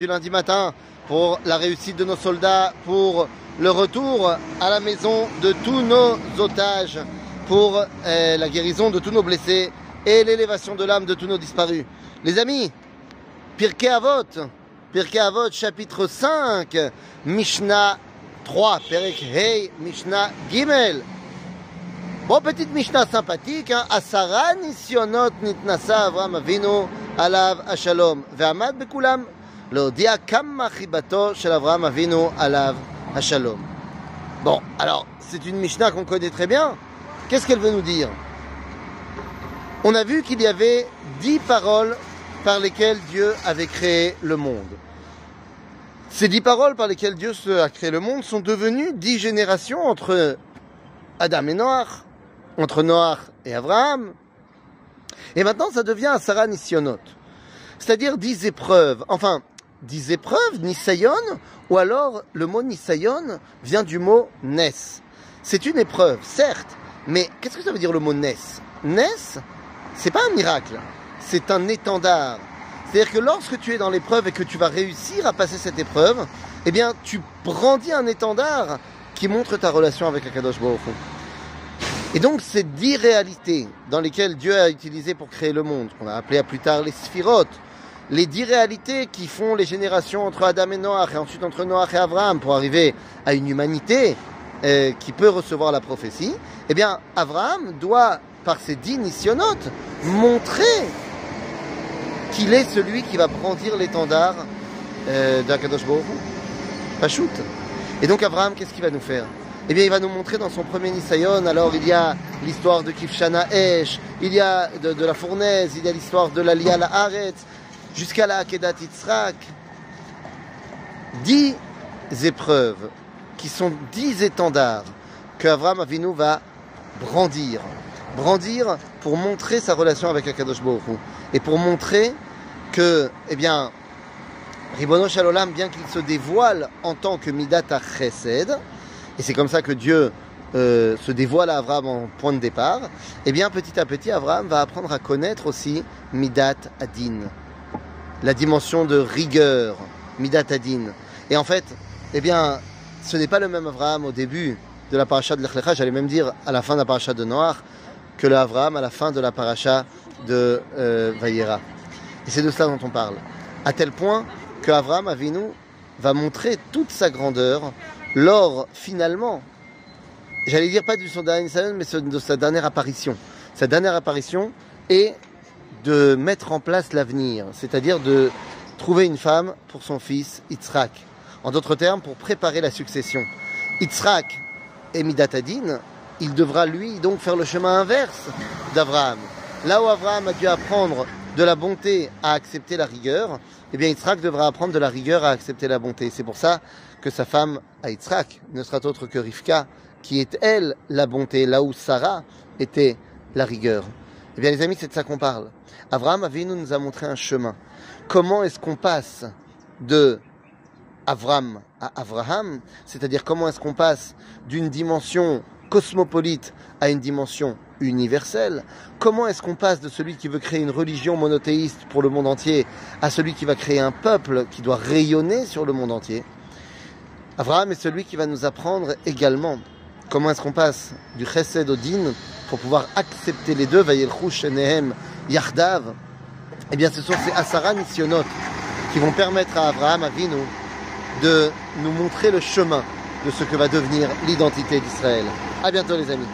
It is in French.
du lundi matin pour la réussite de nos soldats, pour le retour à la maison de tous nos otages, pour euh, la guérison de tous nos blessés et l'élévation de l'âme de tous nos disparus. Les amis, Pirkei Avot, Pirkei Avot chapitre 5, Mishnah 3, Perek Hei, Mishnah Gimel. Bon, petite Mishnah sympathique, hein. Asara nisionot nitnasa Avram Avinu alav ashalom. Ve'amad bekulam להודיע כמה חיבתו של אברהם אבינו עליו השלום. Bon, alors, c'est une Mishnah qu'on connaît très bien. Qu'est-ce qu'elle veut nous dire On a vu qu'il y avait dix paroles par lesquelles Dieu avait créé le monde. Ces dix paroles par lesquelles Dieu a créé le monde sont devenues dix générations entre Adam et Noach, entre Noach et Abraham. Et maintenant, ça devient un Sarah Nisionot. C'est-à-dire dix épreuves. Enfin, dix épreuves, Nisayon, ou alors le mot Nisayon vient du mot Nes. C'est une épreuve, certes, mais qu'est-ce que ça veut dire le mot Nes? Nes, c'est pas un miracle, c'est un étendard. C'est-à-dire que lorsque tu es dans l'épreuve et que tu vas réussir à passer cette épreuve, eh bien, tu brandis un étendard qui montre ta relation avec Akadosh Baruch Et donc, ces dix réalités dans lesquelles Dieu a utilisé pour créer le monde, qu'on a appelé à plus tard les sphirotes, les dix réalités qui font les générations entre Adam et Noach, et ensuite entre Noach et Abraham, pour arriver à une humanité euh, qui peut recevoir la prophétie, eh bien, Abraham doit, par ses dix nissionotes, montrer qu'il est celui qui va brandir l'étendard euh, d'Akadosh Baruch Pachout. Et donc, Abraham, qu'est-ce qu'il va nous faire? Eh bien, il va nous montrer dans son premier Nisayon, alors il y a l'histoire de Kifshana Esh, il y a de, la fournaise, il y a l'histoire de la Haaretz, jusqu'à la Akedat Yitzhak. Dix épreuves qui sont dix étendards que Avram Avinu va brandir. Brandir pour montrer sa relation avec Akadosh Baruch et pour montrer que, eh bien, Ribono Shalolam, bien qu'il se dévoile en tant que Midat Chesed, et c'est comme ça que Dieu euh, se dévoile à Avram en point de départ, eh bien, petit à petit, Avram va apprendre à connaître aussi Midat Adin la dimension de rigueur, midatadin. Et en fait, eh bien, ce n'est pas le même Abraham au début de la paracha de l'Echlecha, j'allais même dire à la fin de la paracha de Noach, que le Abraham à la fin de la paracha de euh, Vayera. Et c'est de cela dont on parle. À tel point que Abraham Avinu va montrer toute sa grandeur lors, finalement, j'allais dire pas de son dernier mais de sa dernière apparition. Sa dernière apparition est de mettre en place l'avenir, c'est-à-dire de trouver une femme pour son fils Yitzhak. En d'autres termes, pour préparer la succession. Yitzhak est Midatadin, il devra lui donc faire le chemin inverse d'Abraham. Là où Abraham a dû apprendre de la bonté à accepter la rigueur, eh bien Yitzhak devra apprendre de la rigueur à accepter la bonté. C'est pour ça que sa femme à Yitzhak ne sera autre que Rivka, qui est elle la bonté, là où Sarah était la rigueur. Eh bien les amis, c'est de ça qu'on parle. Abraham Avinu nous a montré un chemin. Comment est-ce qu'on passe de Avram à Abraham C'est-à-dire comment est-ce qu'on passe d'une dimension cosmopolite à une dimension universelle? Comment est-ce qu'on passe de celui qui veut créer une religion monothéiste pour le monde entier à celui qui va créer un peuple qui doit rayonner sur le monde entier? Abraham est celui qui va nous apprendre également comment est-ce qu'on passe du chesed au pour pouvoir accepter les deux, Vayelchouch Nehem Yahdav, eh bien ce sont ces Asara Nisionot qui vont permettre à Abraham Avinu de nous montrer le chemin de ce que va devenir l'identité d'Israël. À bientôt les amis.